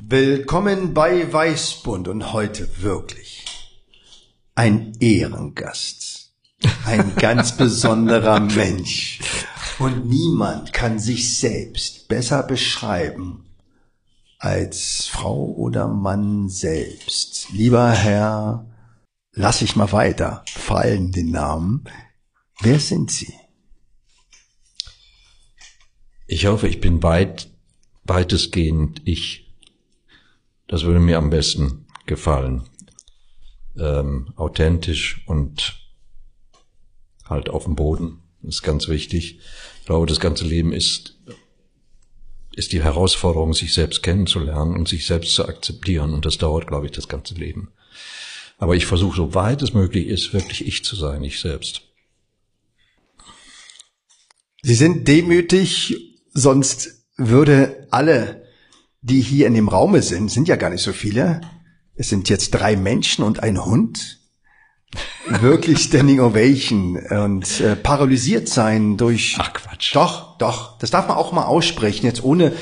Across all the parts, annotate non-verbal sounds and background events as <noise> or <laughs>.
Willkommen bei Weißbund und heute wirklich ein Ehrengast. Ein <laughs> ganz besonderer Mensch. Und niemand kann sich selbst besser beschreiben als Frau oder Mann selbst. Lieber Herr, lass ich mal weiter fallen den Namen. Wer sind Sie? Ich hoffe, ich bin weit, weitestgehend ich. Das würde mir am besten gefallen. Ähm, authentisch und halt auf dem Boden ist ganz wichtig. Ich glaube, das ganze Leben ist, ist die Herausforderung, sich selbst kennenzulernen und sich selbst zu akzeptieren. Und das dauert, glaube ich, das ganze Leben. Aber ich versuche, so weit es möglich ist, wirklich ich zu sein, ich selbst. Sie sind demütig, sonst würde alle die hier in dem Raume sind, sind ja gar nicht so viele. Es sind jetzt drei Menschen und ein Hund. Wirklich <laughs> Standing Ovation und äh, paralysiert sein durch. Ach Quatsch. Doch, doch. Das darf man auch mal aussprechen, jetzt ohne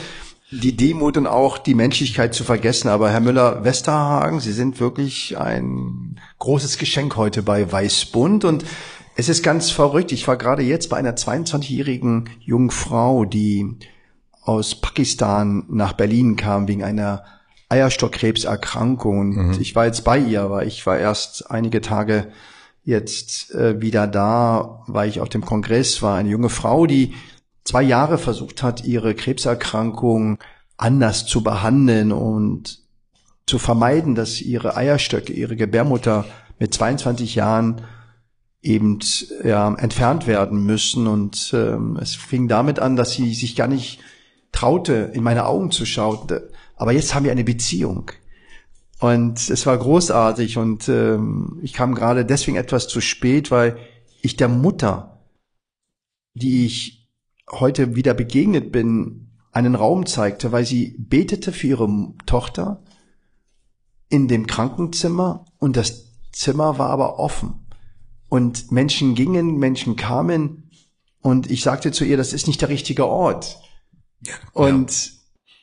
die Demut und auch die Menschlichkeit zu vergessen. Aber Herr Müller-Westerhagen, Sie sind wirklich ein großes Geschenk heute bei Weißbund und es ist ganz verrückt. Ich war gerade jetzt bei einer 22-jährigen jungen Frau, die aus Pakistan nach Berlin kam wegen einer Eierstockkrebserkrankung. Und mhm. ich war jetzt bei ihr, weil ich war erst einige Tage jetzt äh, wieder da, weil ich auf dem Kongress war. Eine junge Frau, die zwei Jahre versucht hat, ihre Krebserkrankung anders zu behandeln und zu vermeiden, dass ihre Eierstöcke, ihre Gebärmutter mit 22 Jahren eben ja, entfernt werden müssen. Und ähm, es fing damit an, dass sie sich gar nicht traute, in meine Augen zu schauen. Aber jetzt haben wir eine Beziehung. Und es war großartig und ähm, ich kam gerade deswegen etwas zu spät, weil ich der Mutter, die ich heute wieder begegnet bin, einen Raum zeigte, weil sie betete für ihre Tochter in dem Krankenzimmer und das Zimmer war aber offen. Und Menschen gingen, Menschen kamen und ich sagte zu ihr, das ist nicht der richtige Ort. Und ja.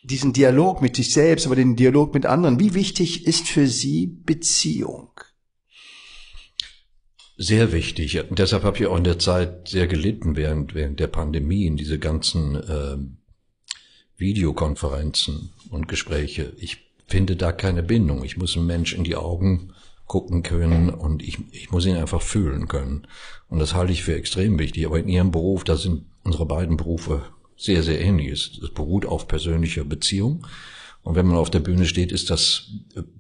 diesen Dialog mit sich selbst, aber den Dialog mit anderen, wie wichtig ist für Sie Beziehung? Sehr wichtig. Und deshalb habe ich auch in der Zeit sehr gelitten während, während der Pandemie in diese ganzen äh, Videokonferenzen und Gespräche. Ich finde da keine Bindung. Ich muss einem Mensch in die Augen gucken können und ich, ich muss ihn einfach fühlen können. Und das halte ich für extrem wichtig. Aber in Ihrem Beruf, da sind unsere beiden Berufe sehr, sehr ähnlich ist. Es beruht auf persönlicher Beziehung. Und wenn man auf der Bühne steht, ist das,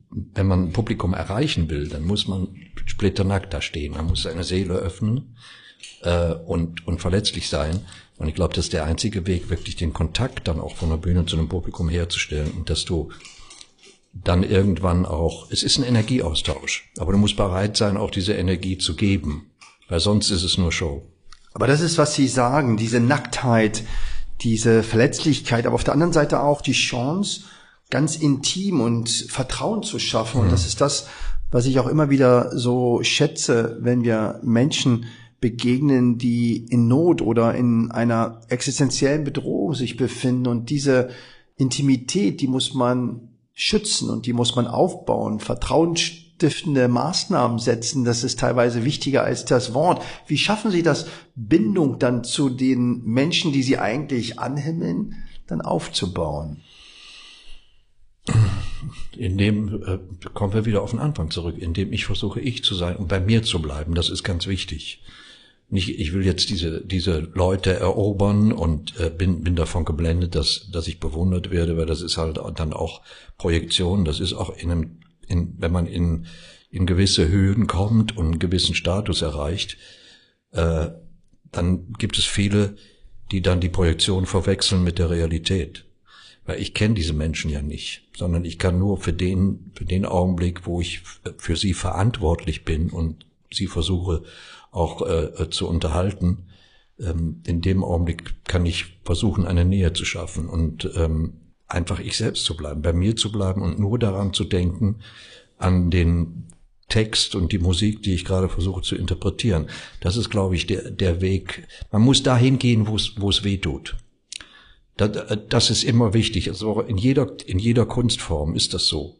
wenn man ein Publikum erreichen will, dann muss man splitternackt da stehen. Man muss seine Seele öffnen äh, und, und verletzlich sein. Und ich glaube, das ist der einzige Weg, wirklich den Kontakt dann auch von der Bühne zu einem Publikum herzustellen und dass du dann irgendwann auch, es ist ein Energieaustausch, aber du musst bereit sein, auch diese Energie zu geben, weil sonst ist es nur Show. Aber das ist, was Sie sagen, diese Nacktheit, diese Verletzlichkeit, aber auf der anderen Seite auch die Chance, ganz intim und Vertrauen zu schaffen. Mhm. Und das ist das, was ich auch immer wieder so schätze, wenn wir Menschen begegnen, die in Not oder in einer existenziellen Bedrohung sich befinden. Und diese Intimität, die muss man schützen und die muss man aufbauen. Vertrauen stiftende Maßnahmen setzen. Das ist teilweise wichtiger als das Wort. Wie schaffen Sie das, Bindung dann zu den Menschen, die Sie eigentlich anhimmeln, dann aufzubauen? Indem äh, kommen wir wieder auf den Anfang zurück, indem ich versuche, ich zu sein und bei mir zu bleiben. Das ist ganz wichtig. Nicht, ich will jetzt diese diese Leute erobern und äh, bin bin davon geblendet, dass dass ich bewundert werde, weil das ist halt dann auch Projektion. Das ist auch in einem in, wenn man in, in gewisse Höhen kommt und einen gewissen Status erreicht, äh, dann gibt es viele, die dann die Projektion verwechseln mit der Realität. Weil ich kenne diese Menschen ja nicht, sondern ich kann nur für den, für den Augenblick, wo ich für sie verantwortlich bin und sie versuche auch äh, zu unterhalten, ähm, in dem Augenblick kann ich versuchen, eine Nähe zu schaffen und ähm, einfach ich selbst zu bleiben, bei mir zu bleiben und nur daran zu denken, an den Text und die Musik, die ich gerade versuche zu interpretieren. Das ist, glaube ich, der, der Weg. Man muss dahin gehen, wo es, weh tut. Das, das ist immer wichtig. Also in jeder, in jeder Kunstform ist das so.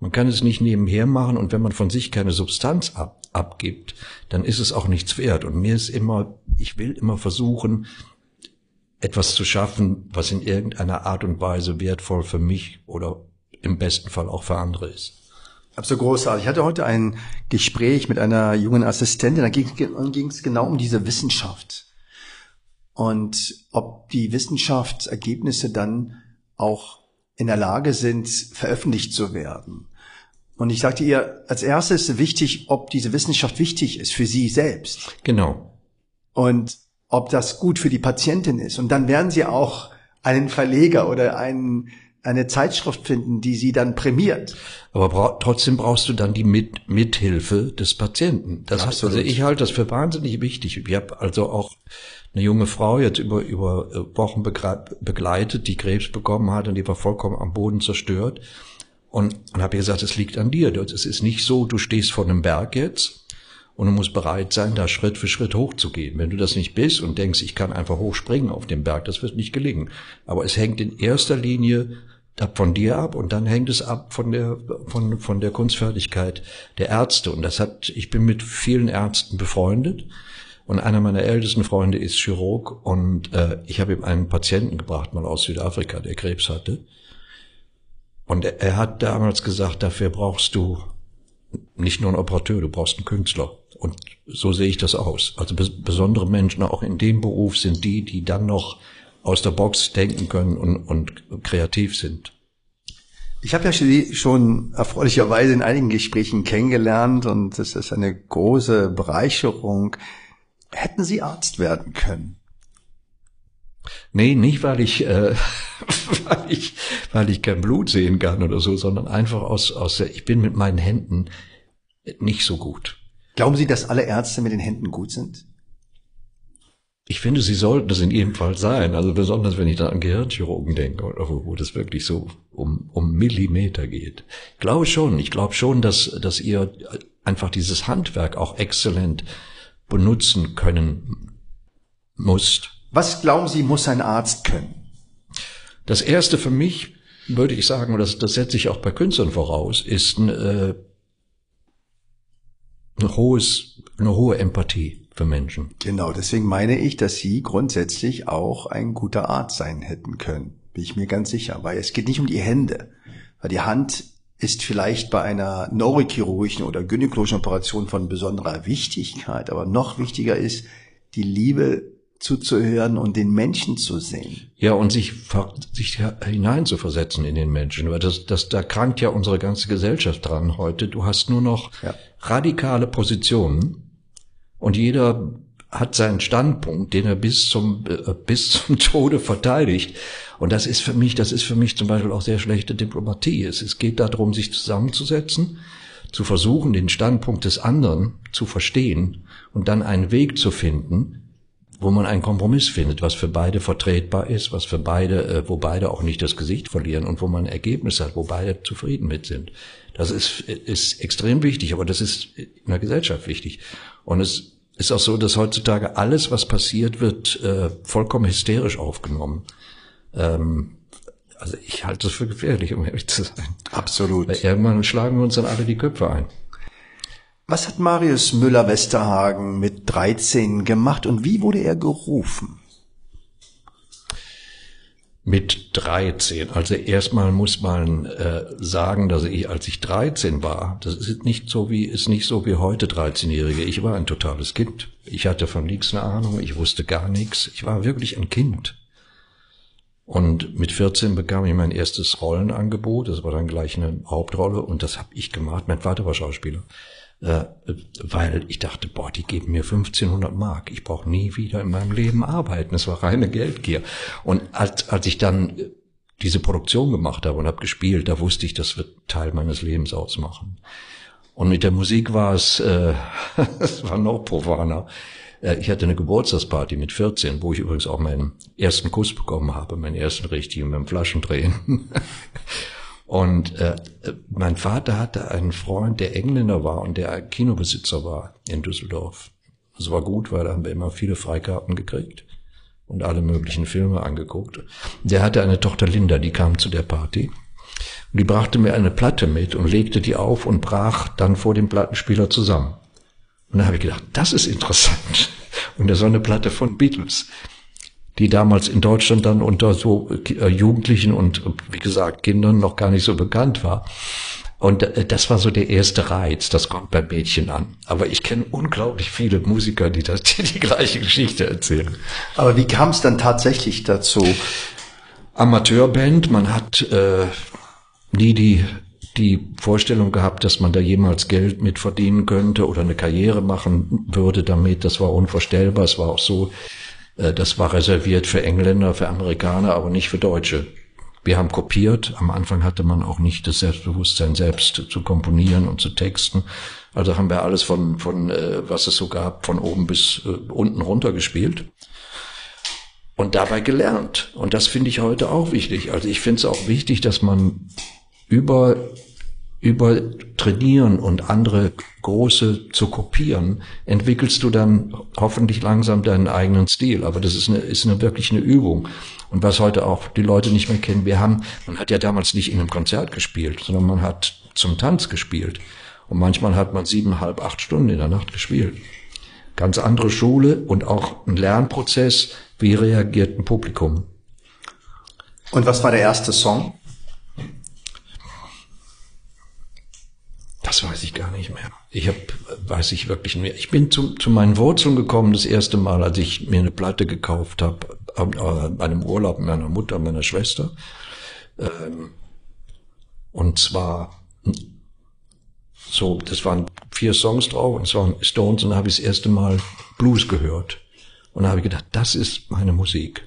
Man kann es nicht nebenher machen und wenn man von sich keine Substanz ab, abgibt, dann ist es auch nichts wert. Und mir ist immer, ich will immer versuchen, etwas zu schaffen, was in irgendeiner Art und Weise wertvoll für mich oder im besten Fall auch für andere ist. Absolut großartig. Ich hatte heute ein Gespräch mit einer jungen Assistentin, da ging es genau um diese Wissenschaft. Und ob die Wissenschaftsergebnisse dann auch in der Lage sind, veröffentlicht zu werden. Und ich sagte ihr, als erstes wichtig, ob diese Wissenschaft wichtig ist für sie selbst. Genau. Und ob das gut für die Patientin ist. Und dann werden sie auch einen Verleger oder einen, eine Zeitschrift finden, die sie dann prämiert. Aber bra trotzdem brauchst du dann die Mit Mithilfe des Patienten. Das heißt, also ich halte das für wahnsinnig wichtig. Ich habe also auch eine junge Frau jetzt über, über äh, Wochen begleitet, die Krebs bekommen hat und die war vollkommen am Boden zerstört. Und, und habe gesagt, es liegt an dir. Es ist nicht so, du stehst vor einem Berg jetzt und du musst bereit sein, da Schritt für Schritt hochzugehen. Wenn du das nicht bist und denkst, ich kann einfach hochspringen auf den Berg, das wird nicht gelingen. Aber es hängt in erster Linie von dir ab und dann hängt es ab von der von von der Kunstfertigkeit der Ärzte. Und das hat ich bin mit vielen Ärzten befreundet. Und einer meiner ältesten Freunde ist Chirurg. Und äh, ich habe ihm einen Patienten gebracht mal aus Südafrika der Krebs hatte. Und er, er hat damals gesagt dafür brauchst du nicht nur einen Operateur du brauchst einen Künstler und so sehe ich das aus also bes besondere Menschen auch in dem Beruf sind die die dann noch aus der Box denken können und, und kreativ sind. Ich habe ja Sie schon erfreulicherweise in einigen Gesprächen kennengelernt und es ist eine große Bereicherung. Hätten Sie Arzt werden können? Nee, nicht weil ich, äh, <laughs> weil ich, weil ich kein Blut sehen kann oder so, sondern einfach aus, aus der, ich bin mit meinen Händen nicht so gut. Glauben Sie, dass alle Ärzte mit den Händen gut sind? Ich finde, sie sollten das in jedem Fall sein. Also besonders, wenn ich da an Gehirnchirurgen denke, wo, wo das wirklich so um, um Millimeter geht. Ich glaube schon. Ich glaube schon, dass, dass ihr einfach dieses Handwerk auch exzellent benutzen können musst. Was glauben Sie, muss ein Arzt können? Das erste für mich, würde ich sagen, und das, das setze ich auch bei Künstlern voraus, ist ein, äh, ein hohes, eine hohe Empathie für Menschen. Genau, deswegen meine ich, dass Sie grundsätzlich auch ein guter Arzt sein hätten können. Bin ich mir ganz sicher, weil es geht nicht um die Hände. Weil die Hand ist vielleicht bei einer neurochirurgischen oder gynäkologischen Operation von besonderer Wichtigkeit, aber noch wichtiger ist, die Liebe zuzuhören und den Menschen zu sehen. Ja, und sich, sich hineinzuversetzen in den Menschen, weil das, das, da krankt ja unsere ganze Gesellschaft dran heute. Du hast nur noch ja. radikale Positionen und jeder hat seinen Standpunkt, den er bis zum äh, bis zum <laughs> Tode verteidigt. Und das ist für mich, das ist für mich zum Beispiel auch sehr schlechte Diplomatie. Es, es geht darum, sich zusammenzusetzen, zu versuchen, den Standpunkt des anderen zu verstehen und dann einen Weg zu finden, wo man einen Kompromiss findet, was für beide vertretbar ist, was für beide, äh, wo beide auch nicht das Gesicht verlieren und wo man ein Ergebnis hat, wo beide zufrieden mit sind. Das ist, ist extrem wichtig, aber das ist in der Gesellschaft wichtig. Und es ist auch so, dass heutzutage alles, was passiert, wird äh, vollkommen hysterisch aufgenommen. Ähm, also ich halte es für gefährlich, um ehrlich zu sein. Absolut. Weil irgendwann schlagen wir uns dann alle die Köpfe ein. Was hat Marius Müller-Westerhagen mit 13 gemacht und wie wurde er gerufen? mit 13. Also erstmal muss man äh, sagen, dass ich, als ich 13 war, das ist nicht so wie, ist nicht so wie heute 13-Jährige. Ich war ein totales Kind. Ich hatte von nichts eine Ahnung, ich wusste gar nichts. Ich war wirklich ein Kind. Und mit 14 bekam ich mein erstes Rollenangebot. Das war dann gleich eine Hauptrolle und das habe ich gemacht. Mein Vater war Schauspieler äh, weil ich dachte, boah, die geben mir 1500 Mark. Ich brauche nie wieder in meinem Leben arbeiten. Es war reine Geldgier. Und als, als ich dann diese Produktion gemacht habe und habe gespielt, da wusste ich, das wird Teil meines Lebens ausmachen. Und mit der Musik war es, äh, <laughs> es war noch profaner. Äh, ich hatte eine Geburtstagsparty mit 14, wo ich übrigens auch meinen ersten Kuss bekommen habe, meinen ersten richtigen beim Flaschendrehen. <laughs> Und äh, mein Vater hatte einen Freund, der Engländer war und der Kinobesitzer war in Düsseldorf. Das war gut, weil da haben wir immer viele Freikarten gekriegt und alle möglichen Filme angeguckt. Der hatte eine Tochter Linda, die kam zu der Party. Und die brachte mir eine Platte mit und legte die auf und brach dann vor dem Plattenspieler zusammen. Und da habe ich gedacht, das ist interessant. Und das war eine Platte von Beatles, die damals in Deutschland dann unter so äh, Jugendlichen und, wie gesagt, Kindern noch gar nicht so bekannt war. Und äh, das war so der erste Reiz, das kommt beim Mädchen an. Aber ich kenne unglaublich viele Musiker, die das, <laughs> die, die gleiche Geschichte erzählen. Aber wie kam es dann tatsächlich dazu? Amateurband, man hat äh, nie die, die Vorstellung gehabt, dass man da jemals Geld mit verdienen könnte oder eine Karriere machen würde damit. Das war unvorstellbar. Es war auch so, äh, das war reserviert für Engländer, für Amerikaner, aber nicht für Deutsche. Wir haben kopiert. Am Anfang hatte man auch nicht das Selbstbewusstsein, selbst zu komponieren und zu texten. Also haben wir alles von, von äh, was es so gab, von oben bis äh, unten runter gespielt und dabei gelernt. Und das finde ich heute auch wichtig. Also ich finde es auch wichtig, dass man über über Trainieren und andere große zu kopieren, entwickelst du dann hoffentlich langsam deinen eigenen Stil. Aber das ist eine, ist eine wirklich eine Übung. Und was heute auch die Leute nicht mehr kennen, wir haben, man hat ja damals nicht in einem Konzert gespielt, sondern man hat zum Tanz gespielt. Und manchmal hat man siebeneinhalb, acht Stunden in der Nacht gespielt. Ganz andere Schule und auch ein Lernprozess. Wie reagiert ein Publikum? Und was war der erste Song? Das weiß ich gar nicht mehr. Ich habe, weiß ich wirklich nicht mehr. Ich bin zu, zu meinen Wurzeln gekommen das erste Mal, als ich mir eine Platte gekauft habe, bei einem Urlaub meiner Mutter, meiner Schwester. Ähm, und zwar so, das waren vier Songs drauf und waren Stones und da habe ich das erste Mal Blues gehört. Und da habe ich gedacht, das ist meine Musik.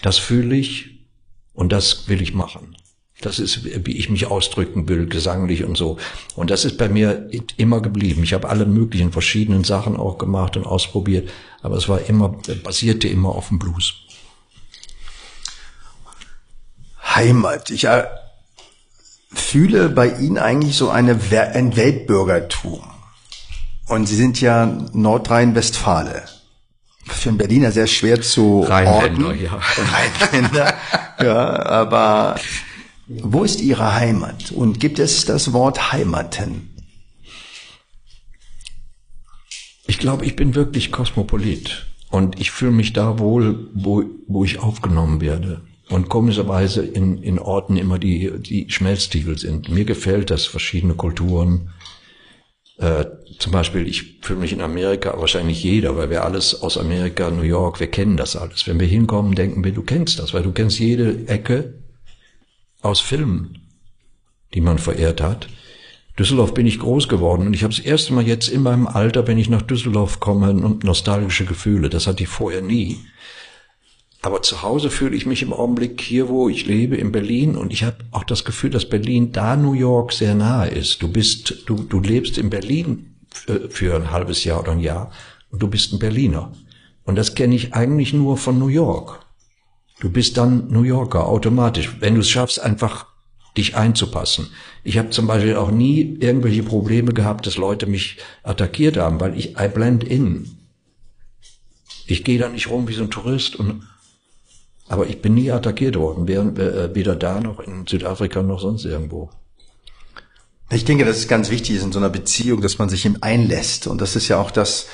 Das fühle ich und das will ich machen. Das ist, wie ich mich ausdrücken will, gesanglich und so. Und das ist bei mir immer geblieben. Ich habe alle möglichen verschiedenen Sachen auch gemacht und ausprobiert, aber es war immer, basierte immer auf dem Blues. Heimat. Ich äh, fühle bei Ihnen eigentlich so eine, ein Weltbürgertum. Und Sie sind ja Nordrhein-Westfale. Für einen Berliner sehr schwer zu Rheinländer, orten. ja. <laughs> Rheinländer, ja, aber wo ist Ihre Heimat? Und gibt es das Wort Heimaten? Ich glaube, ich bin wirklich Kosmopolit. Und ich fühle mich da wohl, wo, wo ich aufgenommen werde. Und komischerweise in, in Orten immer die, die Schmelztiegel sind. Mir gefällt das, verschiedene Kulturen. Äh, zum Beispiel, ich fühle mich in Amerika, wahrscheinlich jeder, weil wir alles aus Amerika, New York, wir kennen das alles. Wenn wir hinkommen, denken wir, du kennst das, weil du kennst jede Ecke aus Filmen, die man verehrt hat. Düsseldorf bin ich groß geworden und ich habe das erste Mal jetzt in meinem Alter, wenn ich nach Düsseldorf komme, nostalgische Gefühle. Das hatte ich vorher nie. Aber zu Hause fühle ich mich im Augenblick hier, wo ich lebe, in Berlin, und ich habe auch das Gefühl, dass Berlin da New York sehr nahe ist. Du bist, du, du lebst in Berlin für, ein halbes Jahr oder ein Jahr und du bist ein Berliner. Und das kenne ich eigentlich nur von New York. Du bist dann New Yorker automatisch, wenn du es schaffst, einfach dich einzupassen. Ich habe zum Beispiel auch nie irgendwelche Probleme gehabt, dass Leute mich attackiert haben, weil ich I blend in. Ich gehe da nicht rum wie so ein Tourist und aber ich bin nie attackiert worden, äh, weder da noch in Südafrika noch sonst irgendwo. Ich denke, das ist ganz wichtig in so einer Beziehung, dass man sich ihm einlässt. Und das ist ja auch das,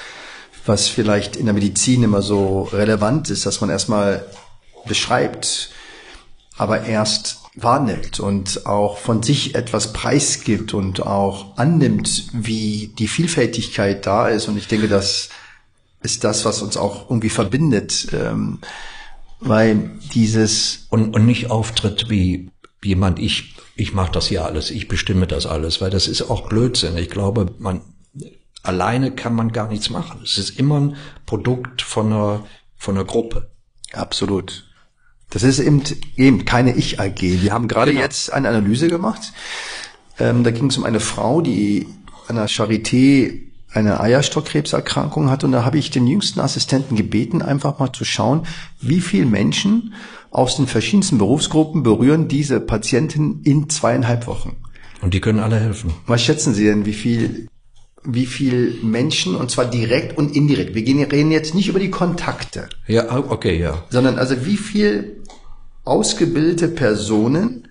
was vielleicht in der Medizin immer so relevant ist, dass man erstmal beschreibt, aber erst wahrnimmt und auch von sich etwas preisgibt und auch annimmt, wie die Vielfältigkeit da ist. Und ich denke, das ist das, was uns auch irgendwie verbindet, ähm, weil dieses und, und nicht auftritt wie jemand, ich ich mache das hier alles, ich bestimme das alles, weil das ist auch Blödsinn. Ich glaube, man alleine kann man gar nichts machen. Es ist immer ein Produkt von einer von einer Gruppe. Absolut. Das ist eben, eben keine Ich-AG. Wir haben gerade Genau. jetzt eine Analyse gemacht. Ähm, da ging es um eine Frau, die an der Charité eine Eierstockkrebserkrankung hat. Und da habe ich den jüngsten Assistenten gebeten, einfach mal zu schauen, wie viele Menschen aus den verschiedensten Berufsgruppen berühren diese Patientin in zweieinhalb Wochen. Und die können alle helfen. Was schätzen Sie denn, wie viel, wie viel Menschen, und zwar direkt und indirekt, wir reden jetzt nicht über die Kontakte, Ja, ah, okay, ja. sondern also wie viel ausgebildete Personen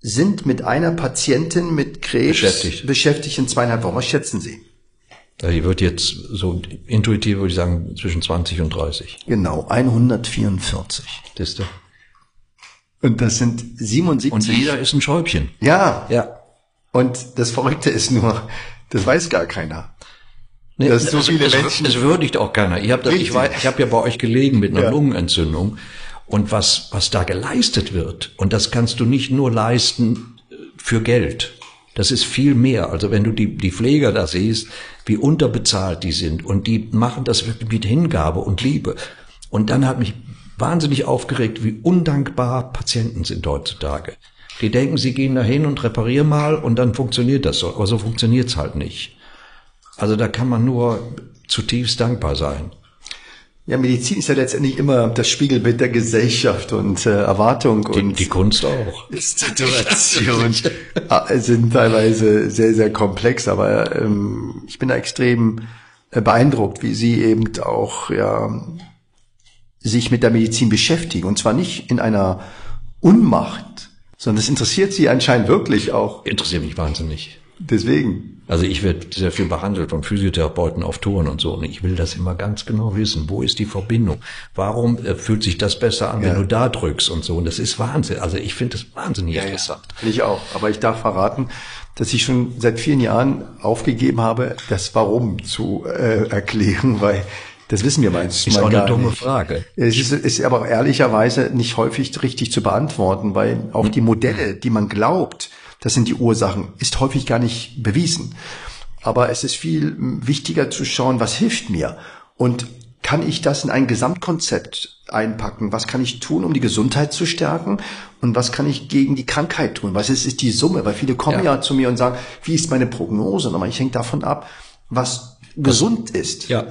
sind mit einer Patientin mit Krebs Beschäftigt. beschäftigt in zweieinhalb Wochen. Was schätzen Sie? Die wird jetzt so intuitiv würde ich sagen zwischen 20 und 30. Genau, 144. Das ist der. Und das sind 77. Und jeder ist ein Schäubchen. ja, Ja. und das Verrückte ist nur, das weiß gar keiner. Nee, Das so viele es, Menschen. Es würdigt auch keiner. Ich habe hab ja bei euch gelegen mit einer Ja. Lungenentzündung. Und was, was da geleistet wird, und das kannst du nicht nur leisten äh, für Geld. Das ist viel mehr. Also wenn du die, die Pfleger da siehst, wie unterbezahlt die sind und die machen das wirklich mit Hingabe und Liebe. Und dann hat mich wahnsinnig aufgeregt, wie undankbar Patienten sind heutzutage. Die denken, sie gehen dahin und reparieren mal und dann funktioniert das so. Aber so funktioniert's halt nicht. Also da kann man nur zutiefst dankbar sein. Ja, Medizin ist ja letztendlich immer das Spiegelbild der Gesellschaft und äh, Erwartung Die, und die Kunst auch. <laughs> Situation äh, sind teilweise sehr, sehr komplex, aber ähm, ich bin da extrem äh, beeindruckt, wie Sie eben auch ja, sich mit der Medizin beschäftigen. Und zwar nicht in einer Unmacht, sondern es interessiert Sie anscheinend wirklich auch. Interessiert mich wahnsinnig. Deswegen. Also ich werde sehr viel behandelt von Physiotherapeuten auf Touren und so. Und ich will das immer ganz genau wissen. Wo ist die Verbindung? Warum äh, fühlt sich das besser an, Ja. wenn du da drückst und so? Und das ist Wahnsinn. Also ich finde das wahnsinnig interessant. Ich auch. Aber ich darf verraten, dass ich schon seit vielen Jahren aufgegeben habe, das Warum zu äh, erklären, weil das wissen wir meistens Ist mal auch eine dumme nicht. Frage. Es ist, ist aber ehrlicherweise nicht häufig richtig zu beantworten, weil auch die Modelle, die man glaubt, das sind die Ursachen, ist häufig gar nicht bewiesen. Aber es ist viel wichtiger zu schauen, was hilft mir und kann ich das in ein Gesamtkonzept einpacken? Was kann ich tun, um die Gesundheit zu stärken? Und was kann ich gegen die Krankheit tun? Was ist, ist die Summe? Weil viele kommen ja. Ja. zu mir und sagen, wie ist meine Prognose? Und ich hängt davon ab, was gesund ist. Ja.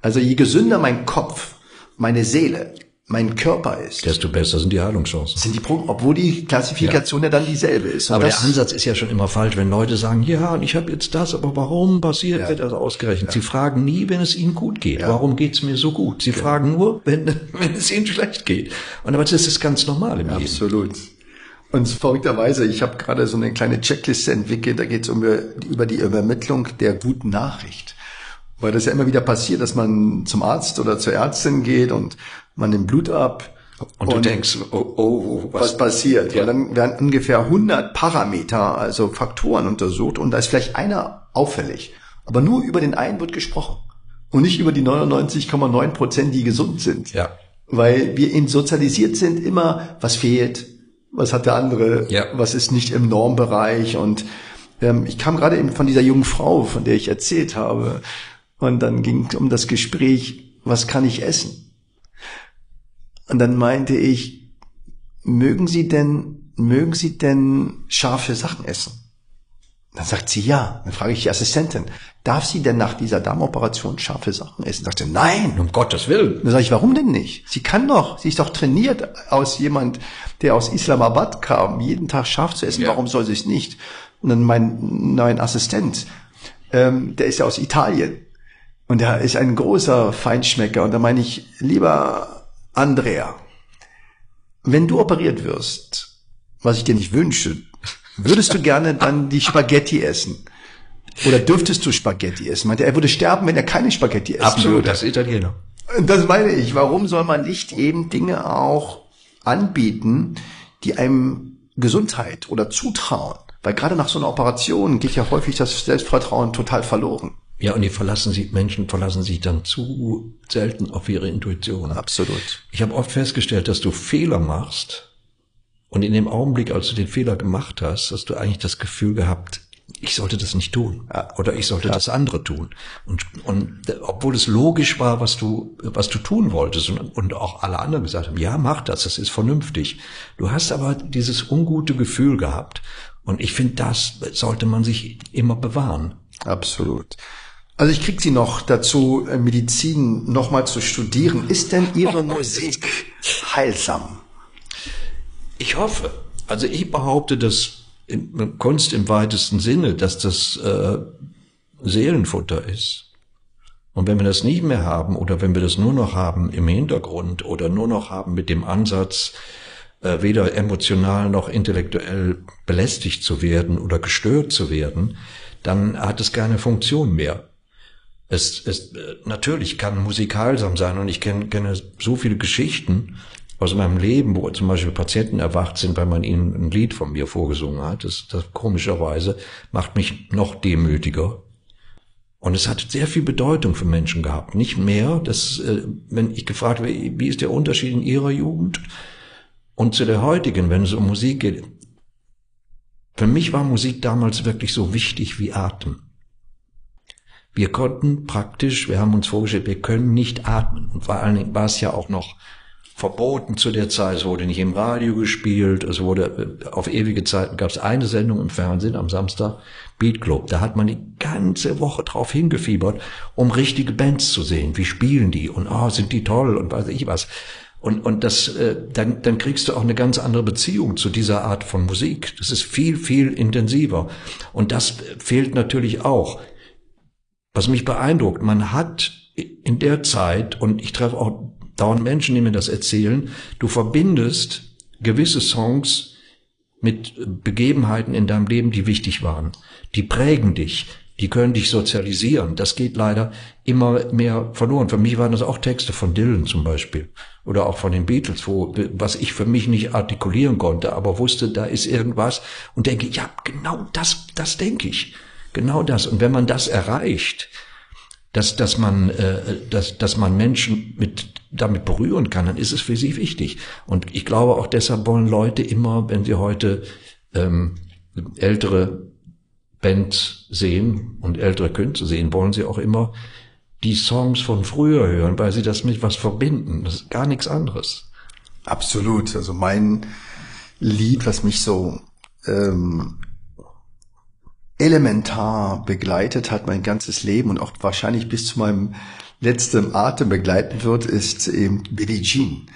Also je gesünder mein Kopf, meine Seele, mein Körper ist, Desto besser sind die Heilungschancen. sind die Pro obwohl die Klassifikation ja, dann dieselbe ist. Und Aber der Ansatz ist ja schon immer falsch, wenn Leute sagen, ja, und ich habe jetzt das, aber warum passiert mir das ausgerechnet? Sie fragen nie, wenn es ihnen gut geht. Warum geht's mir so gut? Sie fragen nur, wenn, <laughs> wenn es ihnen schlecht geht. Und aber das ist ganz normal im Leben. Absolut. Und verrückterweise, ich habe gerade so eine kleine Checkliste entwickelt, da geht es um, über die Übermittlung der guten Nachricht. Weil das ja immer wieder passiert, dass man zum Arzt oder zur Ärztin geht und man nimmt Blut ab. Und du denkst, oh, oh, was, was, passiert. Ja. Und dann werden ungefähr 100 Parameter, also Faktoren untersucht und da ist vielleicht einer auffällig. Aber nur über den einen wird gesprochen. Und nicht über die 99,9 Prozent, die gesund sind. ja. Weil wir eben sozialisiert sind immer, was fehlt, was hat der andere, Ja. was ist nicht im Normbereich. Und ähm, ich kam gerade eben von dieser jungen Frau, von der ich erzählt habe. Und dann ging es um das Gespräch, was kann ich essen? Und dann meinte ich, mögen Sie denn, mögen Sie denn scharfe Sachen essen? Dann sagt sie ja. Dann frage ich die Assistentin, darf sie denn nach dieser Darmoperation scharfe Sachen essen? Sagt sie, nein. Um Gottes Willen. Dann sage ich, warum denn nicht? Sie kann doch, sie ist doch trainiert aus jemand, der aus Islamabad kam, jeden Tag scharf zu essen. Ja. Warum soll sie es nicht? Und dann mein neuen Assistent, ähm, der ist ja aus Italien und der ist ein großer Feinschmecker. Und da meine ich, lieber Andrea, wenn du operiert wirst, was ich dir nicht wünsche, würdest du gerne dann die Spaghetti essen? Oder dürftest du Spaghetti essen? Meinte er, er würde sterben, wenn er keine Spaghetti essen Absolut, würde. das ist Italiener. Das meine ich. Warum soll man nicht eben Dinge auch anbieten, die einem Gesundheit oder zutrauen? Weil gerade nach so einer Operation geht ja häufig das Selbstvertrauen total verloren. Ja, und die verlassen sich, Menschen verlassen sich dann zu selten auf ihre Intuition. Absolut. Ich habe oft festgestellt, dass du Fehler machst und in dem Augenblick, als du den Fehler gemacht hast, hast du eigentlich das Gefühl gehabt, ich sollte das nicht tun ja. oder ich sollte ja. das andere tun. Und, und obwohl es logisch war, was du, was du tun wolltest und, und auch alle anderen gesagt haben, ja, mach das, das ist vernünftig. Du hast aber dieses ungute Gefühl gehabt. Und ich finde, das sollte man sich immer bewahren. Absolut. Also ich krieg Sie noch dazu, äh, Medizin nochmal zu studieren. Ist denn Ihre Musik heilsam? Ich hoffe. Also ich behaupte, dass Kunst im weitesten Sinne, dass das äh, Seelenfutter ist. Und wenn wir das nicht mehr haben oder wenn wir das nur noch haben im Hintergrund oder nur noch haben mit dem Ansatz, äh, weder emotional noch intellektuell belästigt zu werden oder gestört zu werden, dann hat es keine Funktion mehr. Es, es natürlich kann musikalsam sein und ich kenne, kenne so viele Geschichten aus meinem Leben, wo zum Beispiel Patienten erwacht sind, weil man ihnen ein Lied von mir vorgesungen hat. Das, das komischerweise macht mich noch demütiger. Und es hat sehr viel Bedeutung für Menschen gehabt. Nicht mehr, dass, äh, wenn ich gefragt werde, wie ist der Unterschied in ihrer Jugend und zu der heutigen, wenn es um Musik geht. Für mich war Musik damals wirklich so wichtig wie Atem. Wir konnten praktisch, wir haben uns vorgestellt, wir können nicht atmen. Und vor allen Dingen war es ja auch noch verboten zu der Zeit. Es wurde nicht im Radio gespielt. Es wurde äh, auf ewige Zeiten gab es eine Sendung im Fernsehen am Samstag, Beat Club. Da hat man die ganze Woche drauf hingefiebert, um richtige Bands zu sehen. Wie spielen die? Und oh, sind die toll und weiß ich was. Und, und das, äh, dann, dann kriegst du auch eine ganz andere Beziehung zu dieser Art von Musik. Das ist viel, viel intensiver. Und das fehlt natürlich auch. Was mich beeindruckt, man hat in der Zeit, und ich treffe auch dauernd Menschen, die mir das erzählen, du verbindest gewisse Songs mit Begebenheiten in deinem Leben, die wichtig waren. Die prägen dich, die können dich sozialisieren. Das geht leider immer mehr verloren. Für mich waren das auch Texte von Dylan zum Beispiel oder auch von den Beatles, wo, was ich für mich nicht artikulieren konnte, aber wusste, da ist irgendwas und denke, ja, genau das, das denke ich. Genau das. Und wenn man das erreicht, dass, dass man, äh, dass, dass man Menschen mit, damit berühren kann, dann ist es für sie wichtig. Und ich glaube auch deshalb wollen Leute immer, wenn sie heute ähm, ältere Bands sehen und ältere Künstler sehen, wollen sie auch immer die Songs von früher hören, weil sie das mit was verbinden. Das ist gar nichts anderes. Absolut. Also mein Lied, was mich so ähm, elementar begleitet hat mein ganzes Leben und auch wahrscheinlich bis zu meinem letzten Atem begleiten wird, ist eben Billie Jean.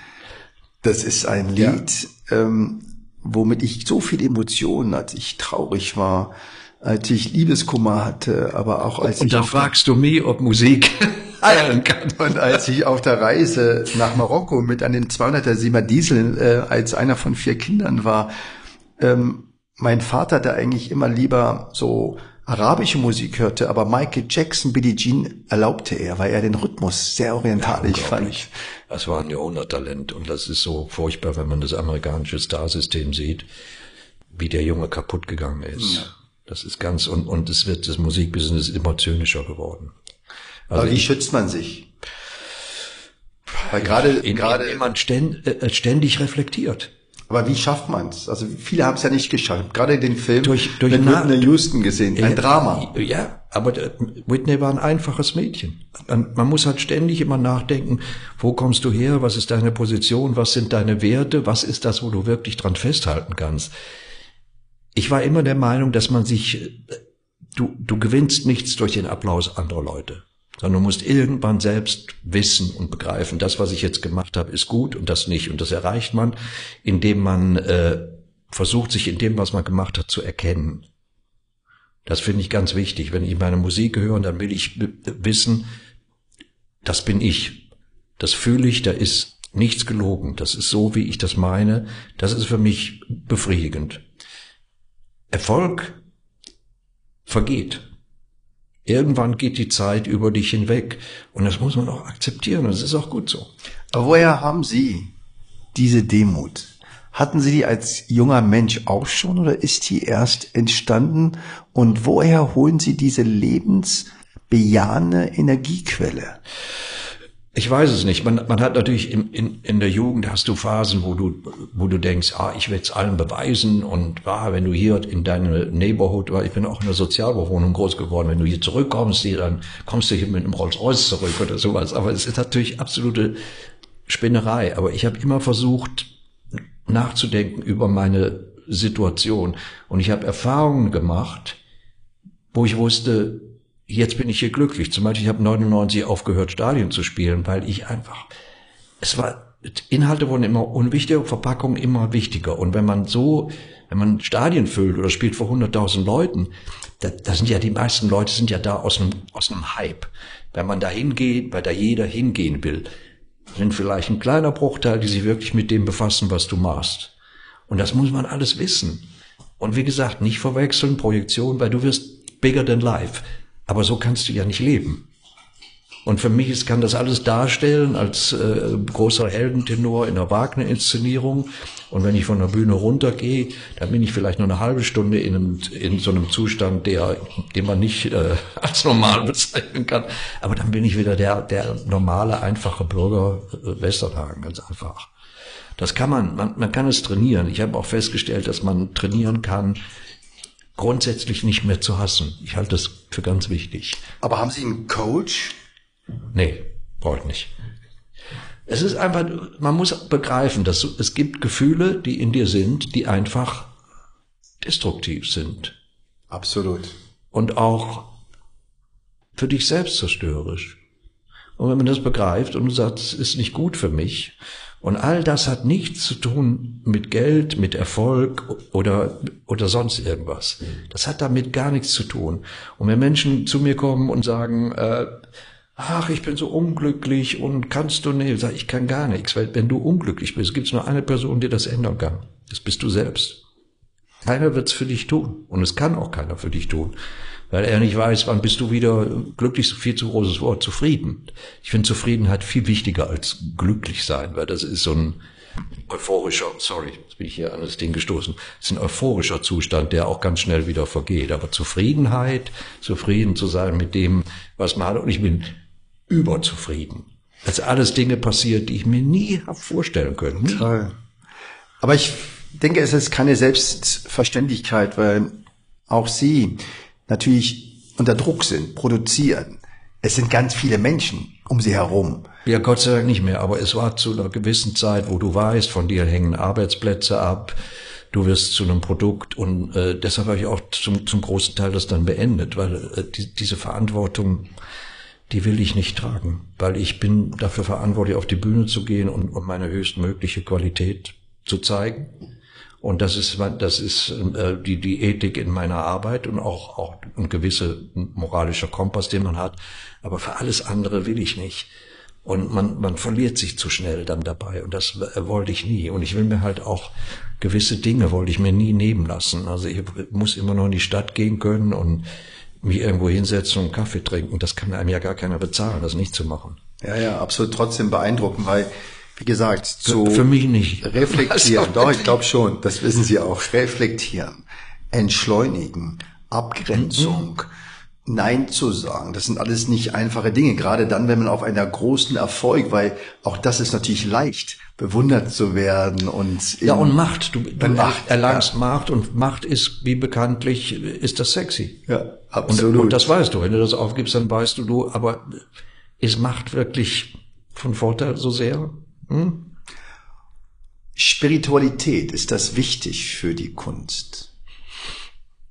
Das ist ein Lied, ja. ähm, womit ich so viele Emotionen, als ich traurig war, als ich Liebeskummer hatte, aber auch als und ich. Und da fragst du mich, ob Musik <laughs> heilen kann. Und als ich auf der Reise nach Marokko mit einem 200er Siemer Diesel äh, als einer von vier Kindern war, ähm, mein Vater, der eigentlich immer lieber so arabische Musik hörte, aber Michael Jackson, Billie Jean erlaubte er, weil er den Rhythmus sehr orientalisch ja, fand. Das war ein Jahrhunderttalent und das ist so furchtbar, wenn man das amerikanische Starsystem sieht, wie der Junge kaputt gegangen ist. Ja. Das ist ganz und und es wird das Musikbusiness immer zynischer geworden. Also aber wie ich, schützt man sich? Weil gerade gerade man äh, ständig reflektiert. Aber wie schafft man's? Also viele haben es ja nicht geschafft. Gerade den Film durch, durch mit Whitney Houston gesehen, ein ja, Drama. Ja, aber Whitney war ein einfaches Mädchen. Man muss halt ständig immer nachdenken, wo kommst du her, was ist deine Position, was sind deine Werte, was ist das, wo du wirklich dran festhalten kannst. Ich war immer der Meinung, dass man sich, du, du gewinnst nichts durch den Applaus anderer Leute sondern du musst irgendwann selbst wissen und begreifen, das, was ich jetzt gemacht habe, ist gut und das nicht. Und das erreicht man, indem man äh, versucht, sich in dem, was man gemacht hat, zu erkennen. Das finde ich ganz wichtig. Wenn ich meine Musik höre, dann will ich wissen, das bin ich. Das fühle ich, da ist nichts gelogen. Das ist so, wie ich das meine. Das ist für mich befriedigend. Erfolg vergeht. Irgendwann geht die Zeit über dich hinweg. Und das muss man auch akzeptieren. Und das ist auch gut so. Aber woher haben Sie diese Demut? Hatten Sie die als junger Mensch auch schon oder ist die erst entstanden? Und woher holen Sie diese lebensbejahende Energiequelle? Ich weiß es nicht. Man, man hat natürlich in, in, in der Jugend hast du Phasen, wo du, wo du denkst, ah, ich will es allen beweisen und ah, wenn du hier in deine Neighborhood, weil ich bin auch in der Sozialbewohnung groß geworden, wenn du hier zurückkommst, dann kommst du hier mit einem Rolls-Royce zurück oder sowas. Aber es ist natürlich absolute Spinnerei. Aber ich habe immer versucht, nachzudenken über meine Situation. Und ich habe Erfahrungen gemacht, wo ich wusste, jetzt bin ich hier glücklich. Zum Beispiel, ich habe 99 aufgehört, Stadion zu spielen, weil ich einfach, es war, Inhalte wurden immer unwichtiger, Verpackungen immer wichtiger. Und wenn man so, wenn man Stadien füllt oder spielt vor 100.000 Leuten, da, da sind ja die meisten Leute sind ja da aus einem, aus einem Hype. Wenn man da hingeht, weil da jeder hingehen will, sind vielleicht ein kleiner Bruchteil, die sich wirklich mit dem befassen, was du machst. Und das muss man alles wissen. Und wie gesagt, nicht verwechseln, Projektion, weil du wirst bigger than life. Aber so kannst du ja nicht leben. Und für mich ist, kann das alles darstellen als äh, großer Heldentenor in einer Wagner-Inszenierung. Und wenn ich von der Bühne runtergehe, dann bin ich vielleicht nur eine halbe Stunde in, einem, in so einem Zustand, der, den man nicht äh, <laughs> als normal bezeichnen kann. Aber dann bin ich wieder der, der normale, einfache Bürger äh, Westernhagen, ganz einfach. Das kann man, man, man kann es trainieren. Ich habe auch festgestellt, dass man trainieren kann, grundsätzlich nicht mehr zu hassen. Ich halte das für ganz wichtig. Aber haben Sie einen Coach? Nee, brauche ich nicht. Es ist einfach, man muss begreifen, dass es gibt Gefühle, die in dir sind, die einfach destruktiv sind. Absolut. Und auch für dich selbst zerstörerisch. Und wenn man das begreift und sagt, es ist nicht gut für mich, und all das hat nichts zu tun mit Geld, mit Erfolg oder, oder sonst irgendwas. Das hat damit gar nichts zu tun. Und wenn Menschen zu mir kommen und sagen, äh, ach, ich bin so unglücklich und kannst du nicht, sag ich kann gar nichts, weil wenn du unglücklich bist, gibt es nur eine Person, die das ändern kann. Das bist du selbst. Keiner wird's für dich tun. Und es kann auch keiner für dich tun weil er nicht weiß, wann bist du wieder glücklich, viel zu großes Wort, zufrieden. Ich finde Zufriedenheit viel wichtiger als glücklich sein, weil das ist so ein euphorischer, sorry, jetzt bin ich hier an das Ding gestoßen, ist ein euphorischer Zustand, der auch ganz schnell wieder vergeht. Aber Zufriedenheit, zufrieden zu sein mit dem, was man hat, und ich bin überzufrieden. Als alles Dinge passiert, die ich mir nie habe vorstellen können. Nie. Toll. Aber ich denke, es ist keine Selbstverständlichkeit, weil auch Sie natürlich unter Druck sind, produzieren. Es sind ganz viele Menschen um sie herum. Ja, Gott sei Dank nicht mehr, aber es war zu einer gewissen Zeit, wo du weißt, von dir hängen Arbeitsplätze ab, du wirst zu einem Produkt und äh, deshalb habe ich auch zum, zum großen Teil das dann beendet, weil äh, die, diese Verantwortung, die will ich nicht tragen, weil ich bin dafür verantwortlich, auf die Bühne zu gehen und, und meine höchstmögliche Qualität zu zeigen. Und das ist, das ist äh, die, die Ethik in meiner Arbeit und auch, auch ein gewisser moralischer Kompass, den man hat. Aber für alles andere will ich nicht. Und man, man verliert sich zu schnell dann dabei. Und das wollte ich nie. Und ich will mir halt auch gewisse Dinge wollte ich mir nie nehmen lassen. Also ich muss immer noch in die Stadt gehen können und mich irgendwo hinsetzen und Kaffee trinken. Das kann einem ja gar keiner bezahlen, das nicht zu machen. Ja, ja, absolut trotzdem beeindruckend, weil wie gesagt, zu für, für mich nicht. reflektieren. <laughs> Doch, ich glaube schon, das wissen Sie auch. Reflektieren, entschleunigen, Abgrenzung, mhm. Nein zu sagen. Das sind alles nicht einfache Dinge. Gerade dann, wenn man auf einer großen Erfolg, weil auch das ist natürlich leicht, bewundert zu werden und ja und Macht. Du, du Macht, erlangst ja. Macht und Macht ist wie bekanntlich ist das sexy. Ja, absolut. Und, und das weißt du. Wenn du das aufgibst, dann weißt du, du. Aber ist Macht wirklich von Vorteil so sehr? Hm? Spiritualität, ist das wichtig für die Kunst?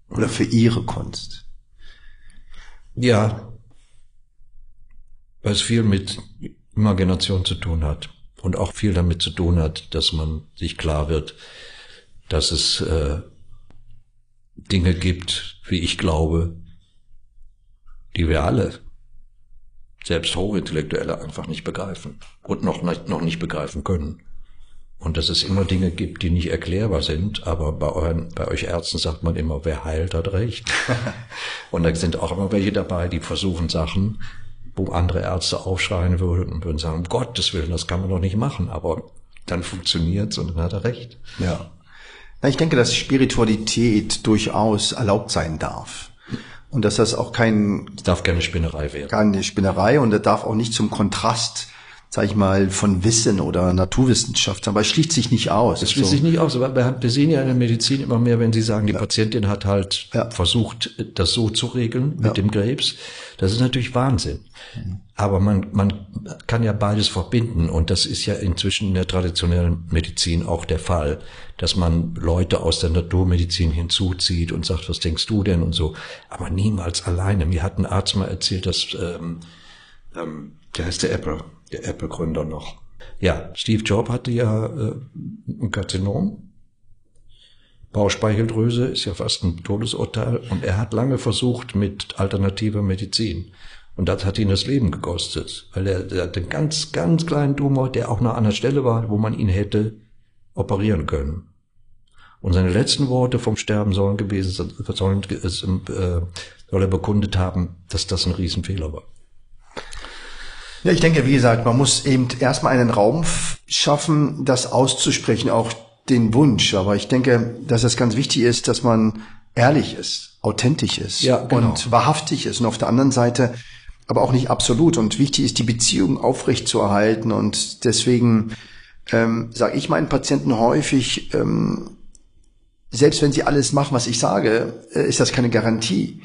Oder für Ihre Kunst? Ja, weil es viel mit Imagination zu tun hat und auch viel damit zu tun hat, dass man sich klar wird, dass es äh, Dinge gibt, wie ich glaube, die wir alle selbst Hochintellektuelle einfach nicht begreifen und noch nicht, noch nicht begreifen können. Und dass es immer Dinge gibt, die nicht erklärbar sind, aber bei, euren, bei euch Ärzten sagt man immer, wer heilt, hat recht. <laughs> und da sind auch immer welche dabei, die versuchen Sachen, wo andere Ärzte aufschreien würden und würden sagen, um Gottes Willen, das kann man doch nicht machen, aber dann funktioniert's und dann hat er recht. Ja. Ich denke, dass Spiritualität durchaus erlaubt sein darf. Und dass das auch kein... Es darf keine Spinnerei werden. Keine Spinnerei und er darf auch nicht zum Kontrast sag ich mal, von Wissen oder Naturwissenschaft, aber es schließt sich nicht aus. Es schließt so. sich nicht aus, aber wir sehen ja in der Medizin immer mehr, wenn Sie sagen, die ja. Patientin hat halt ja. versucht, das so zu regeln mit ja. dem Krebs. Das ist natürlich Wahnsinn. Mhm. Aber man, man kann ja beides verbinden und das ist ja inzwischen in der traditionellen Medizin auch der Fall, dass man Leute aus der Naturmedizin hinzuzieht und sagt, was denkst du denn und so, aber niemals alleine. Mir hat ein Arzt mal erzählt, dass ähm, ähm, der heißt der Apple, der Apple-Gründer noch. Ja, Steve Jobs hatte ja äh, ein Karzinom. Bauchspeicheldrüse ist ja fast ein Todesurteil und er hat lange versucht mit alternativer Medizin. Und das hat ihn das Leben gekostet, weil er, er hat einen ganz, ganz kleinen Tumor, der auch noch an der Stelle war, wo man ihn hätte operieren können. Und seine letzten Worte vom Sterben sollen gewesen sollen, äh, soll er bekundet haben, dass das ein Riesenfehler war. Ja, ich denke, wie gesagt, man muss eben erstmal einen Raum schaffen, das auszusprechen, auch den Wunsch. Aber ich denke, dass es ganz wichtig ist, dass man ehrlich ist, authentisch ist ja, genau. und wahrhaftig ist. Und auf der anderen Seite aber auch nicht absolut. Und wichtig ist, die Beziehung aufrecht zu erhalten. Und deswegen ähm, sage ich meinen Patienten häufig, ähm, selbst wenn sie alles machen, was ich sage, äh, ist das keine Garantie.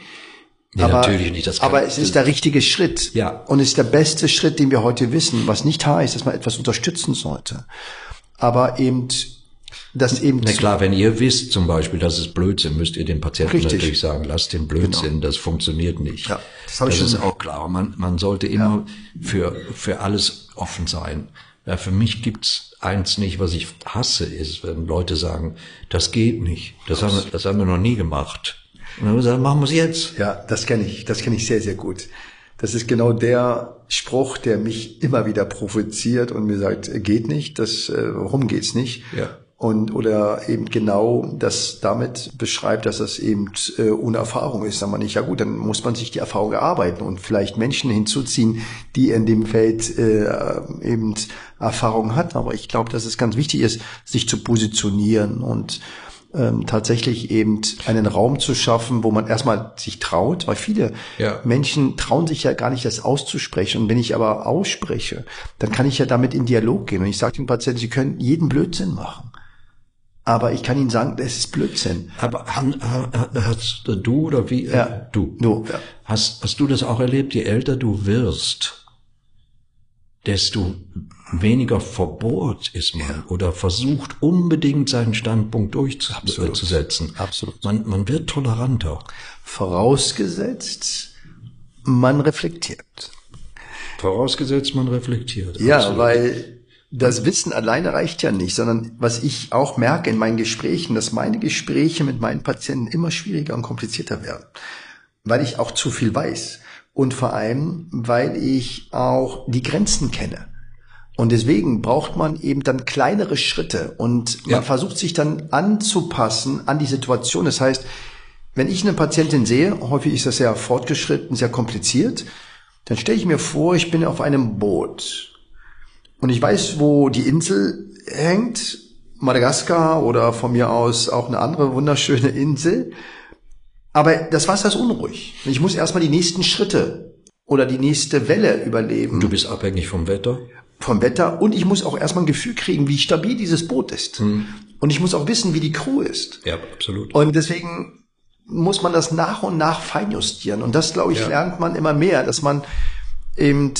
Nee, aber, natürlich nicht. Das kann, aber es ist der richtige Schritt. Ja. Und es ist der beste Schritt, den wir heute wissen, was nicht heißt, dass man etwas unterstützen sollte. Aber eben, dass eben. Na klar, wenn ihr wisst zum Beispiel, das ist Blödsinn, müsst ihr dem Patienten richtig. natürlich sagen, lasst den Blödsinn, genau. das funktioniert nicht. Ja, das, das ist auch klar. Man, man sollte immer ja. für, für alles offen sein. Ja, für mich gibt's eins nicht, was ich hasse, ist, wenn Leute sagen, das geht nicht. Das, haben, wir, das haben wir noch nie gemacht. Und dann haben wir gesagt, machen wir es jetzt. Ja, das kenne ich, das kenne ich sehr, sehr gut. Das ist genau der Spruch, der mich immer wieder provoziert und mir sagt, geht nicht, das, äh, warum geht's nicht? Ja. Und, oder eben genau das damit beschreibt, dass das eben äh, ohne Erfahrung ist. Dann man nicht, ja gut, dann muss man sich die Erfahrung erarbeiten und vielleicht Menschen hinzuziehen, die in dem Feld äh, eben Erfahrung hat. Aber ich glaube, dass es ganz wichtig ist, sich zu positionieren und ähm, tatsächlich eben einen Raum zu schaffen, wo man erstmal sich traut, weil viele ja. Menschen trauen sich ja gar nicht, das auszusprechen. Und wenn ich aber ausspreche, dann kann ich ja damit in Dialog gehen. Und ich sage den Patienten, sie können jeden Blödsinn machen. Aber ich kann Ihnen sagen, das ist Blödsinn. Aber hast du oder wie? Äh, ja, du. du ja. Hast, hast du das auch erlebt? Je älter du wirst, desto weniger verbohrt ist man ja. oder versucht unbedingt seinen Standpunkt durchzusetzen. Absolut. Absolut. Man, man wird toleranter. Vorausgesetzt, man reflektiert. Vorausgesetzt, man reflektiert. Ja, Absolut. weil das Wissen alleine reicht ja nicht, sondern was ich auch merke in meinen Gesprächen, dass meine Gespräche mit meinen Patienten immer schwieriger und komplizierter werden, weil ich auch zu viel weiß und vor allem, weil ich auch die Grenzen kenne. Und deswegen braucht man eben dann kleinere Schritte und man ja. versucht sich dann anzupassen an die Situation. Das heißt, wenn ich eine Patientin sehe, häufig ist das sehr fortgeschritten, sehr kompliziert, dann stelle ich mir vor, ich bin auf einem Boot und ich weiß, wo die Insel hängt, Madagaskar oder von mir aus auch eine andere wunderschöne <laughs> Insel. Aber das Wasser ist unruhig. Ich muss erstmal die nächsten Schritte oder die nächste Welle überleben. Du bist abhängig vom Wetter? Vom Wetter und ich muss auch erstmal ein Gefühl kriegen, wie stabil dieses Boot ist. Hm. Und ich muss auch wissen, wie die Crew ist. Ja, absolut. Und deswegen muss man das nach und nach feinjustieren. Und das, glaube ich, ja. lernt man immer mehr, dass man eben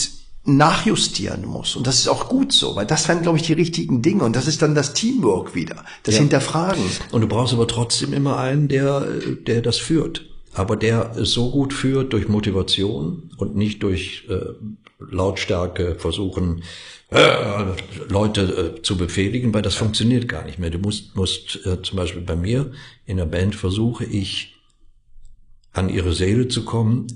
nachjustieren muss. Und das ist auch gut so, weil das wären, glaube ich, die richtigen Dinge. Und das ist dann das Teamwork wieder, das ja. Hinterfragen. Und du brauchst aber trotzdem immer einen, der, der das führt. Aber der so gut führt durch Motivation und nicht durch äh, Lautstärke versuchen, äh, Leute äh, zu befehligen, weil das funktioniert gar nicht mehr. Du musst, musst äh, zum Beispiel bei mir in der Band versuche ich an ihre Seele zu kommen,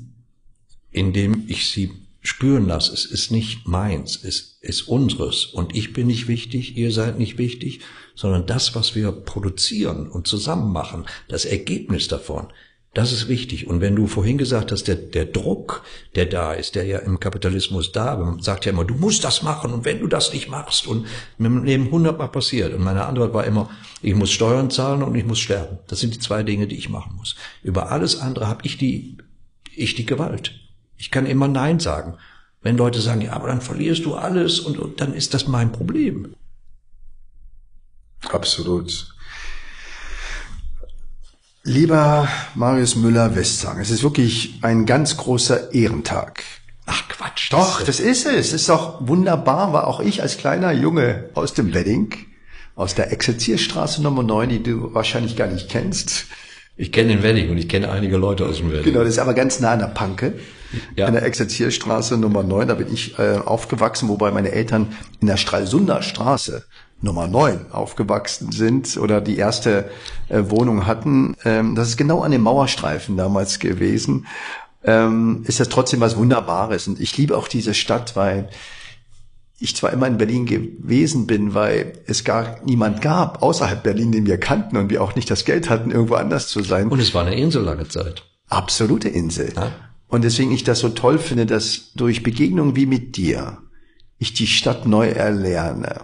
indem ich sie spüren lasse, es ist nicht meins, es ist unseres. Und ich bin nicht wichtig, ihr seid nicht wichtig, sondern das, was wir produzieren und zusammen machen, das Ergebnis davon, das ist wichtig. Und wenn du vorhin gesagt hast, der, der Druck, der da ist, der ja im Kapitalismus da, man sagt ja immer, du musst das machen und wenn du das nicht machst und mir im Leben hundertmal passiert. Und meine Antwort war immer, ich muss Steuern zahlen und ich muss sterben. Das sind die zwei Dinge, die ich machen muss. Über alles andere habe ich die, ich die Gewalt. Ich kann immer Nein sagen. Wenn Leute sagen, ja, aber dann verlierst du alles und, und dann ist das mein Problem. Absolut. Lieber Marius Müller-Westhagen, es ist wirklich ein ganz großer Ehrentag. Ach Quatsch. Doch, das ist es. Es ist doch wunderbar, war auch ich als kleiner Junge aus dem Wedding, aus der Exerzierstraße Nummer 9, die du wahrscheinlich gar nicht kennst. Ich kenne den Wedding und ich kenne einige Leute aus dem Wedding. Genau, das ist aber ganz nah an der Panke. Ja. In der Exerzierstraße Nummer 9, da bin ich äh, aufgewachsen, wobei meine Eltern in der Stralsunder Straße Nummer 9 aufgewachsen sind oder die erste äh, Wohnung hatten. Ähm, das ist genau an dem Mauerstreifen damals gewesen. Ähm, ist das trotzdem was Wunderbares. Und ich liebe auch diese Stadt, weil ich zwar immer in Berlin gewesen bin, weil es gar niemand gab außerhalb Berlin, den wir kannten und wir auch nicht das Geld hatten, irgendwo anders zu sein. Und es war eine Insel lange Zeit. Absolute Insel. Ja. Und deswegen ich das so toll finde, dass durch Begegnungen wie mit dir ich die Stadt neu erlerne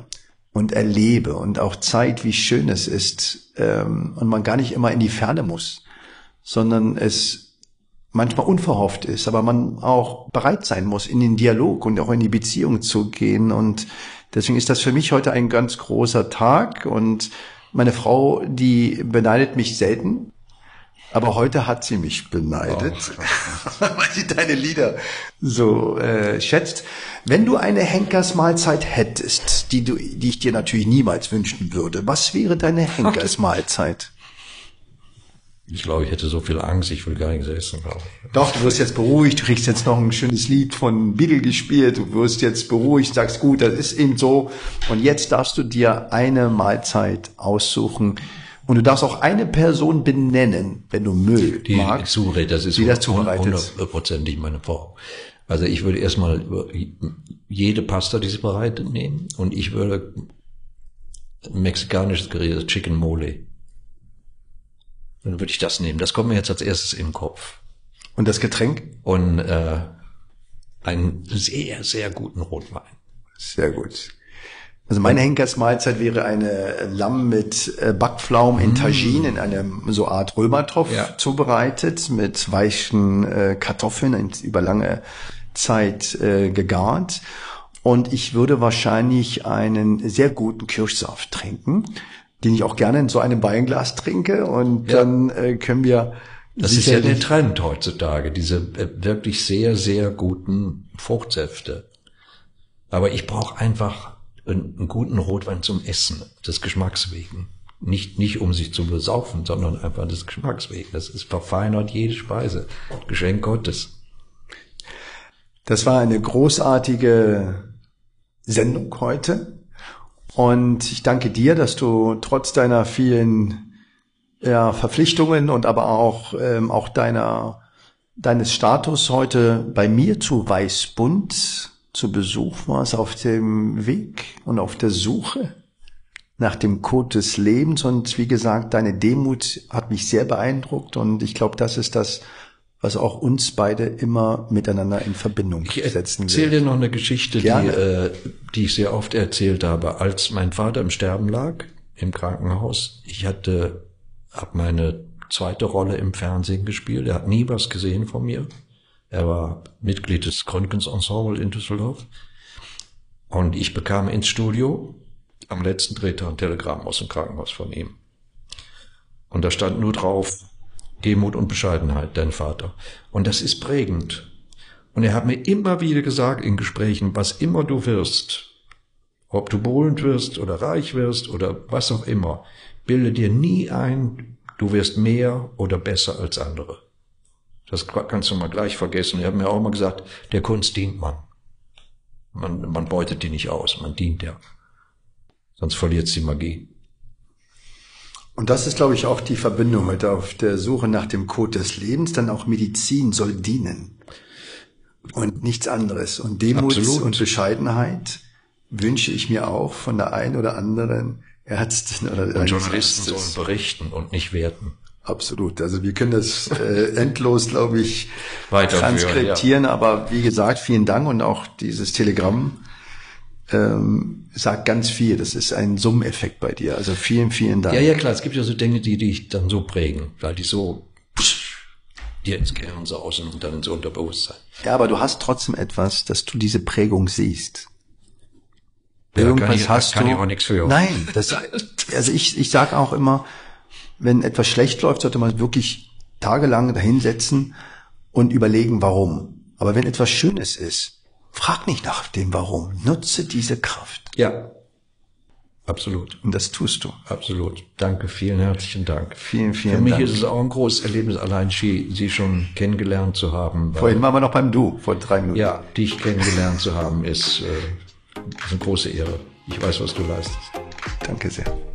und erlebe und auch Zeit, wie schön es ist ähm, und man gar nicht immer in die Ferne muss, sondern es manchmal unverhofft ist, aber man auch bereit sein muss, in den Dialog und auch in die Beziehung zu gehen. Und deswegen ist das für mich heute ein ganz großer Tag und meine Frau, die beneidet mich selten, aber heute hat sie mich beneidet, oh. <laughs> weil sie deine Lieder so äh, schätzt. Wenn du eine Henkersmahlzeit hättest, die, du, die ich dir natürlich niemals wünschen würde, was wäre deine Henkersmahlzeit? Ich glaube, ich hätte so viel Angst, ich will gar nichts essen, glaube ich. Doch, du wirst jetzt beruhigt, du kriegst jetzt noch ein schönes Lied von Beatle gespielt, du wirst jetzt beruhigt, sagst, gut, das ist eben so. Und jetzt darfst du dir eine Mahlzeit aussuchen, und du darfst auch eine Person benennen, wenn du Müll die magst. Zubereitet, das ist wie das zubereitet. hundertprozentig meine Frau. Also ich würde erstmal jede Pasta, die sie bereitet, nehmen und ich würde mexikanisches Gericht, Chicken Mole. Dann würde ich das nehmen. Das kommt mir jetzt als erstes im Kopf. Und das Getränk? Und äh, einen sehr, sehr guten Rotwein. Sehr gut. Also meine Henkersmahlzeit wäre eine Lamm mit äh, Backpflaumen in mm. Tagine in einem so Art Römertopf ja. zubereitet mit weichen äh, Kartoffeln über lange Zeit äh, gegart. Und ich würde wahrscheinlich einen sehr guten Kirschsaft trinken, den ich auch gerne in so einem Weinglas trinke. Und ja. dann äh, können wir das ist ja der Trend heutzutage, diese äh, wirklich sehr, sehr guten Fruchtsäfte. Aber ich brauche einfach einen guten Rotwein zum Essen, des Geschmacks wegen. Nicht, nicht um sich zu besaufen, sondern einfach des Geschmacks wegen. Das ist verfeinert jede Speise. Geschenk Gottes. Das war eine großartige Sendung heute. Und ich danke dir, dass du trotz deiner vielen ja, Verpflichtungen und aber auch, ähm, auch deiner, deines Status heute bei mir zu Weißbund zu Besuch warst auf dem Weg und auf der Suche nach dem Code des Lebens. Und wie gesagt, deine Demut hat mich sehr beeindruckt. Und ich glaube, das ist das, was auch uns beide immer miteinander in Verbindung ich setzen will. Ich erzähle dir noch eine Geschichte, die, äh, die ich sehr oft erzählt habe. Als mein Vater im Sterben lag, im Krankenhaus, ich hatte, hab meine zweite Rolle im Fernsehen gespielt. Er hat nie was gesehen von mir. Er war Mitglied des Gründgens Ensemble in Düsseldorf. Und ich bekam ins Studio am letzten Drehtag ein Telegramm aus dem Krankenhaus von ihm. Und da stand nur drauf, Demut und Bescheidenheit, dein Vater. Und das ist prägend. Und er hat mir immer wieder gesagt in Gesprächen, was immer du wirst, ob du berühmt wirst oder reich wirst oder was auch immer, bilde dir nie ein, du wirst mehr oder besser als andere. Das kannst du mal gleich vergessen. Er hat mir auch immer gesagt, der Kunst dient man. Man, man beutet die nicht aus, man dient der. Sonst verliert sie Magie. Und das ist, glaube ich, auch die Verbindung heute auf der Suche nach dem Code des Lebens. Dann auch Medizin soll dienen. Und nichts anderes. Und Demut Absolut. und Bescheidenheit wünsche ich mir auch von der einen oder anderen Ärztin oder und Journalisten sollen berichten und nicht werten. Absolut. Also wir können das äh, endlos, glaube ich, transkriptieren. Ja. Aber wie gesagt, vielen Dank und auch dieses Telegramm ähm, sagt ganz viel. Das ist ein Summeffekt bei dir. Also vielen, vielen Dank. Ja, ja, klar. Es gibt ja so Dinge, die dich dann so prägen, weil die so dir ins Gehirn sausen und dann ins Unterbewusstsein. Ja, aber du hast trotzdem etwas, dass du diese Prägung siehst. Ja, Irgendwas kann ich, hast kann du. ich auch nichts für. Nein, das, <laughs> also ich, ich sage auch immer, wenn etwas schlecht läuft, sollte man wirklich tagelang dahinsetzen und überlegen, warum. Aber wenn etwas Schönes ist, frag nicht nach dem Warum. Nutze diese Kraft. Ja, absolut. Und das tust du. Absolut. Danke, vielen herzlichen Dank. Vielen, vielen Für mich Dank. ist es auch ein großes Erlebnis, allein Sie, Sie schon kennengelernt zu haben. Vorhin waren wir noch beim Du, vor drei Minuten. Ja, dich kennengelernt zu haben, ist, äh, ist eine große Ehre. Ich weiß, was du leistest. Danke sehr.